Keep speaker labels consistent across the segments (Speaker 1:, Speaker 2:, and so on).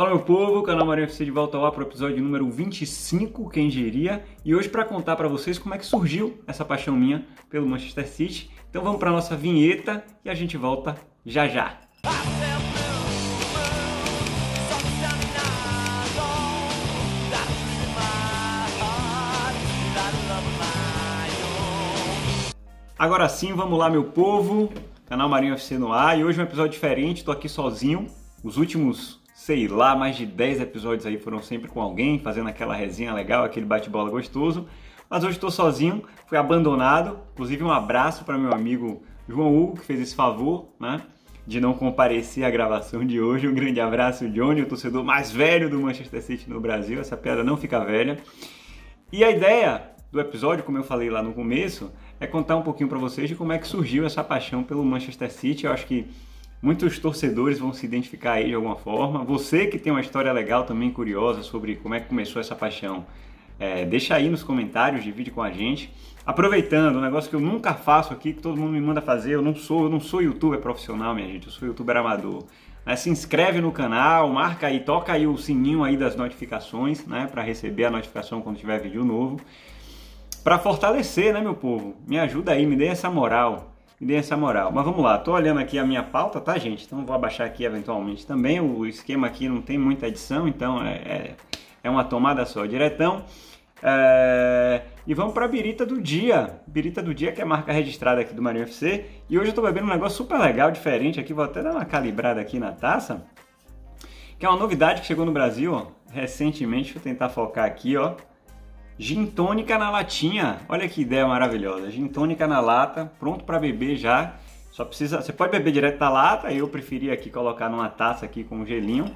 Speaker 1: Fala meu povo, canal Marinho FC de volta lá para o episódio número 25, quem diria, e hoje para contar para vocês como é que surgiu essa paixão minha pelo Manchester City. Então vamos para nossa vinheta e a gente volta já já. Agora sim, vamos lá meu povo, canal Marinho FC no ar, e hoje é um episódio diferente, estou aqui sozinho. Os últimos sei lá, mais de 10 episódios aí foram sempre com alguém, fazendo aquela resenha legal, aquele bate-bola gostoso. Mas hoje estou sozinho, fui abandonado. Inclusive, um abraço para meu amigo João Hugo, que fez esse favor, né? De não comparecer à gravação de hoje. Um grande abraço, Johnny, o torcedor mais velho do Manchester City no Brasil. Essa piada não fica velha. E a ideia do episódio, como eu falei lá no começo, é contar um pouquinho para vocês de como é que surgiu essa paixão pelo Manchester City. Eu acho que Muitos torcedores vão se identificar aí de alguma forma. Você que tem uma história legal também, curiosa, sobre como é que começou essa paixão, é, deixa aí nos comentários, divide com a gente. Aproveitando, um negócio que eu nunca faço aqui, que todo mundo me manda fazer, eu não sou, eu não sou youtuber profissional, minha gente, eu sou youtuber amador. É, se inscreve no canal, marca aí, toca aí o sininho aí das notificações, né, para receber a notificação quando tiver vídeo novo. Para fortalecer, né, meu povo? Me ajuda aí, me dê essa moral me dê essa moral. Mas vamos lá, tô olhando aqui a minha pauta, tá, gente? Então vou abaixar aqui eventualmente também. O esquema aqui não tem muita edição, então é, é, é uma tomada só, diretão. É... E vamos para a birita do dia. Birita do dia, que é a marca registrada aqui do Marinho FC. E hoje eu estou bebendo um negócio super legal, diferente aqui. Vou até dar uma calibrada aqui na taça. Que é uma novidade que chegou no Brasil ó, recentemente. Deixa eu tentar focar aqui, ó. Gin tônica na latinha. Olha que ideia maravilhosa. Gin tônica na lata, pronto para beber já. Só precisa, você pode beber direto da lata. Eu preferi aqui colocar numa taça aqui com gelinho.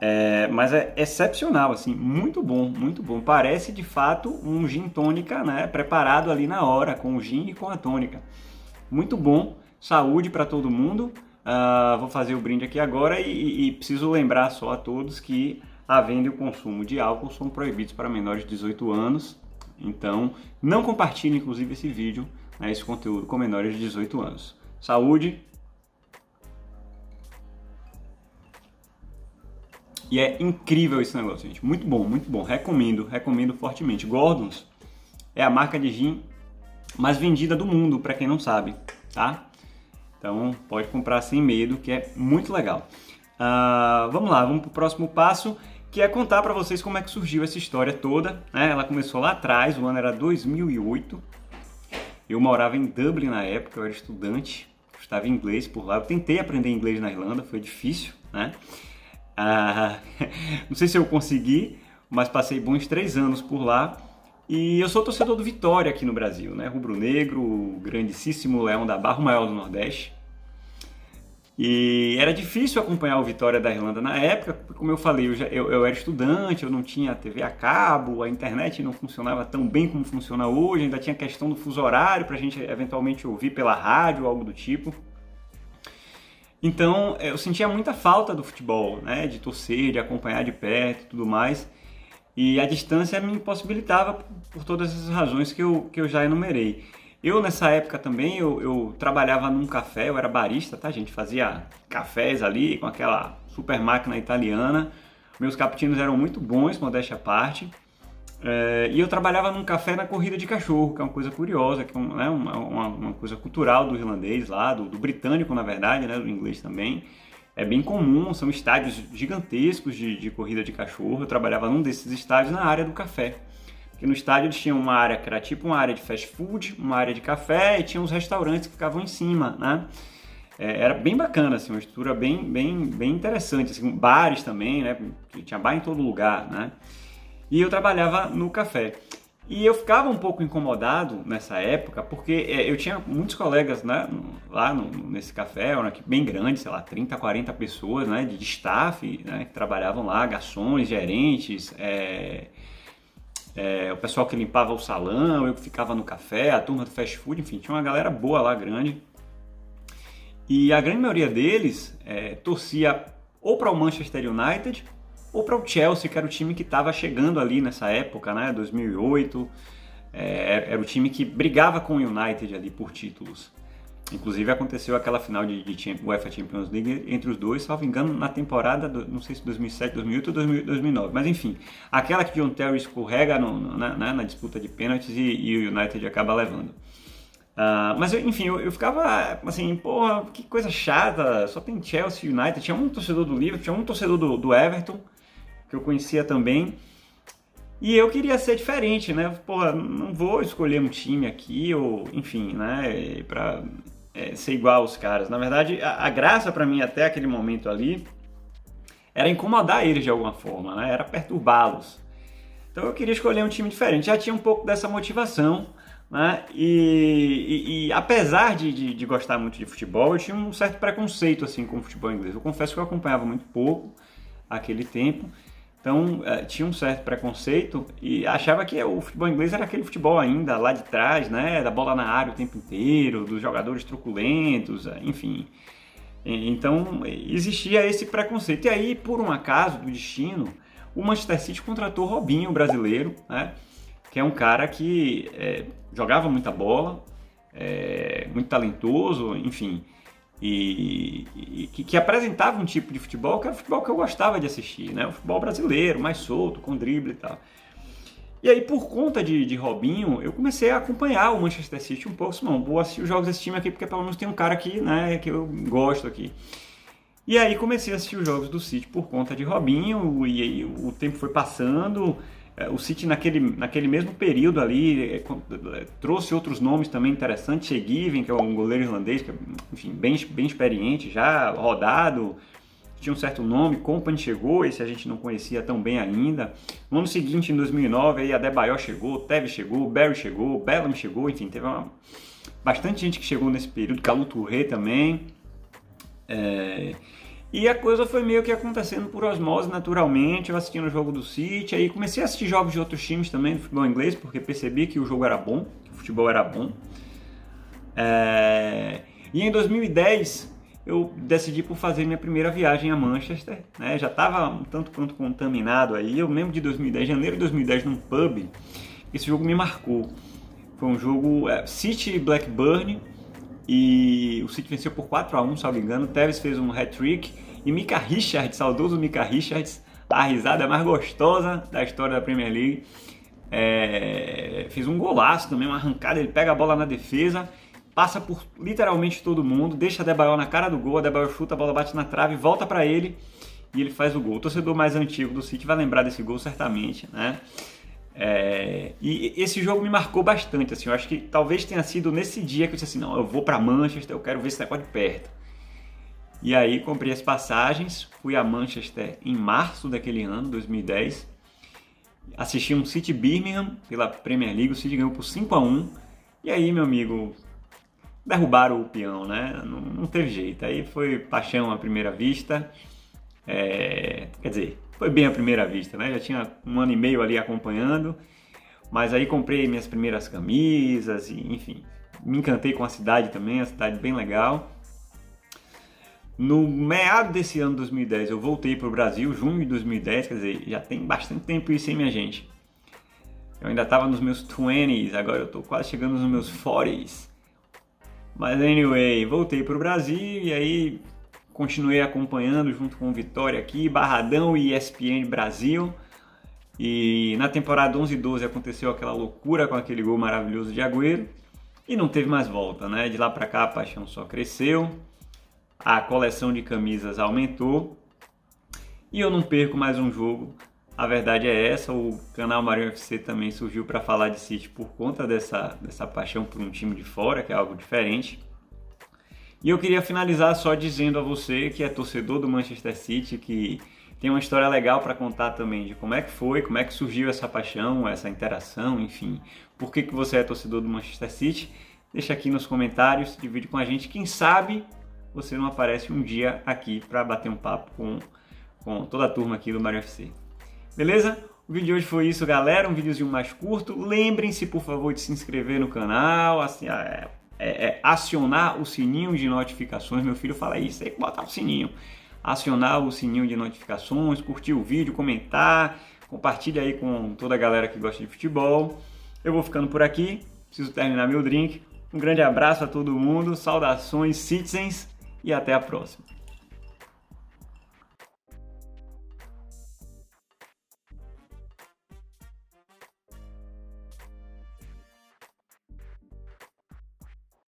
Speaker 1: É, mas é excepcional, assim, muito bom, muito bom. Parece de fato um gin tônica, né? Preparado ali na hora, com o gin e com a tônica. Muito bom, saúde para todo mundo. Uh, vou fazer o brinde aqui agora e, e, preciso lembrar só a todos que a venda e o consumo de álcool são proibidos para menores de 18 anos. Então, não compartilhe inclusive esse vídeo, né, esse conteúdo com menores de 18 anos. Saúde! E é incrível esse negócio, gente. Muito bom, muito bom. Recomendo, recomendo fortemente. Gordons é a marca de gin mais vendida do mundo, para quem não sabe, tá? Então pode comprar sem medo, que é muito legal. Uh, vamos lá, vamos para o próximo passo que é contar para vocês como é que surgiu essa história toda. Né? Ela começou lá atrás, o ano era 2008. Eu morava em Dublin na época, eu era estudante, estava em inglês por lá. Eu tentei aprender inglês na Irlanda, foi difícil, né? Ah, não sei se eu consegui, mas passei bons três anos por lá. E eu sou torcedor do Vitória aqui no Brasil, né? Rubro-negro, o grandíssimo Leão da Barra, o maior do Nordeste. E era difícil acompanhar o Vitória da Irlanda na época, como eu falei, eu, já, eu, eu, era estudante, eu não tinha TV a cabo, a internet não funcionava tão bem como funciona hoje, ainda tinha questão do fuso horário para a gente eventualmente ouvir pela rádio algo do tipo. Então eu sentia muita falta do futebol, né, de torcer, de acompanhar de perto e tudo mais. E a distância me impossibilitava por todas essas razões que eu, que eu já enumerei. Eu, nessa época também, eu, eu, trabalhava num café, eu era barista, tá, gente? Fazia cafés ali com aquela super máquina italiana. Meus cappuccinos eram muito bons, modéstia à parte. É, e eu trabalhava num café na corrida de cachorro, que é uma coisa curiosa, que é né, uma, uma, uma, coisa cultural do irlandês lá, do, do, britânico, na verdade, né, do inglês também. É bem comum, são estádios gigantescos de, de corrida de cachorro. Eu trabalhava num desses estádios na área do café que no estádio eles tinham uma área que era tipo uma área de fast food, uma área de café e tinha uns restaurantes que ficavam em cima, né? É, era bem bacana, assim, uma estrutura bem, bem, bem interessante, assim, bares também, né? Tinha bar em todo lugar, né? E eu trabalhava no café. E eu ficava um pouco incomodado nessa época, porque é, eu tinha muitos colegas né, lá no, nesse café, bem grande, sei lá, 30, 40 pessoas né, de staff né, que trabalhavam lá, garçons, gerentes, é, é, o pessoal que limpava o salão, eu que ficava no café, a turma do fast food, enfim, tinha uma galera boa lá, grande. E a grande maioria deles é, torcia ou para o Manchester United ou para o Chelsea, que era o time que estava chegando ali nessa época, né, 2008. É, era o time que brigava com o United ali por títulos. Inclusive aconteceu aquela final de, de UEFA Champions League entre os dois, salvo engano, na temporada, do, não sei se 2007, 2008 ou 2009, mas enfim, aquela que John Terry escorrega no, no, na, na, disputa de pênaltis e, e, o United acaba levando. Uh, mas enfim, eu, eu, ficava assim, porra, que coisa chata, só tem Chelsea United, tinha um torcedor do Liverpool, tinha um torcedor do, do Everton, que eu conhecia também, e eu queria ser diferente, né? Porra, não vou escolher um time aqui, ou enfim, né, pra é, ser igual aos caras. Na verdade, a, a graça para mim até aquele momento ali era incomodar eles de alguma forma, né? Era perturbá-los. Então eu queria escolher um time diferente. Já tinha um pouco dessa motivação, né? E, e, e apesar de, de, de, gostar muito de futebol, eu tinha um certo preconceito assim com o futebol inglês. Eu confesso que eu acompanhava muito pouco aquele tempo então é, tinha um certo preconceito e achava que o futebol inglês era aquele futebol ainda lá de trás, né? Da bola na área o tempo inteiro, dos jogadores truculentos, é, enfim. Então existia esse preconceito. E aí, por um acaso do destino, o Manchester City contratou Robinho, brasileiro, né? que é um cara que é, jogava muita bola, é, muito talentoso, enfim e, e que, que, apresentava um tipo de futebol que era o futebol que eu gostava de assistir, né? O futebol brasileiro, mais solto, com drible e tal. E aí, por conta de, de Robinho, eu comecei a acompanhar o Manchester City um pouco. Não, vou assistir os jogos desse time aqui, porque pelo menos tem um cara aqui, né, que eu gosto aqui. E aí comecei a assistir os jogos do City por conta de Robinho, e aí o tempo foi passando, o City naquele, naquele mesmo período ali é, é, trouxe outros nomes também interessantes, Given, que é um goleiro irlandês, que é, enfim, bem, bem experiente, já rodado, tinha um certo nome, Company chegou, esse a gente não conhecia tão bem ainda. No ano seguinte, em 2009, aí Adebayor chegou, Tevez chegou, Barry chegou, Bellamy chegou, enfim, teve uma, bastante gente que chegou nesse período, Calu Touré também. É, e a coisa foi meio que acontecendo por osmose naturalmente, eu assistindo o jogo do City, aí comecei a assistir jogos de outros times também do futebol inglês, porque percebi que o jogo era bom, que o futebol era bom. É... E em 2010 eu decidi por fazer minha primeira viagem a Manchester, né? já estava um tanto quanto contaminado aí, eu lembro de 2010, janeiro de 2010 num pub, esse jogo me marcou. Foi um jogo é, City Blackburn, e o City venceu por 4 a 1 salvo engano. Tevez fez um hat-trick e Mika Richards, saudoso Mika Richards, a risada mais gostosa da história da Premier League. É, fez um golaço também, uma arrancada, ele pega a bola na defesa, passa por literalmente todo mundo, deixa a Debayor na cara do gol, a Debayor chuta, a bola bate na trave, volta para ele e ele faz o gol. O torcedor mais antigo do City vai lembrar desse gol certamente, né? É, e esse jogo me marcou bastante, assim, eu acho que talvez tenha sido nesse dia que eu disse assim, não, eu vou para Manchester, eu quero ver esse negócio de perto. E aí comprei as passagens, fui a Manchester em março daquele ano, 2010, assisti um City Birmingham pela Premier League, o City ganhou por 5 a 1 e aí, meu amigo, derrubaram o peão, né? Não, não teve jeito, aí foi paixão à primeira vista, é, quer dizer, foi bem à primeira vista, né? Já tinha um ano e meio ali acompanhando, mas aí comprei minhas primeiras camisas e, enfim, me encantei com a cidade também, a cidade bem legal. No meado desse ano 2010 eu voltei para o Brasil, junho de 2010, quer dizer, já tem bastante tempo isso, hein, minha gente? Eu ainda estava nos meus 20s, agora eu estou quase chegando nos meus 40s. Mas anyway, voltei para o Brasil e aí continuei acompanhando junto com Vitória aqui, Barradão e ESPN Brasil. E na temporada 11 e 12 aconteceu aquela loucura com aquele gol maravilhoso de Agüero e não teve mais volta, né? De lá para cá a paixão só cresceu, a coleção de camisas aumentou e eu não perco mais um jogo. A verdade é essa, o canal Marinho FC também surgiu para falar de City por conta dessa, dessa paixão por um time de fora, que é algo diferente. E eu queria finalizar só dizendo a você que é torcedor do Manchester City, que tem uma história legal para contar também de como é que foi, como é que surgiu essa paixão, essa interação, enfim. Por que, que você é torcedor do Manchester City? Deixa aqui nos comentários, divide com a gente. Quem sabe você não aparece um dia aqui para bater um papo com, com toda a turma aqui do Mario FC. Beleza? O vídeo de hoje foi isso, galera. Um videozinho mais curto. Lembrem-se, por favor, de se inscrever no canal. Assim, é, é, acionar o sininho de notificações. Meu filho fala isso, tem que botar o sininho. Acionar o sininho de notificações, curtir o vídeo, comentar, compartilha aí com toda a galera que gosta de futebol. Eu vou ficando por aqui, preciso terminar meu drink. Um grande abraço a todo mundo, saudações citizens e até a próxima.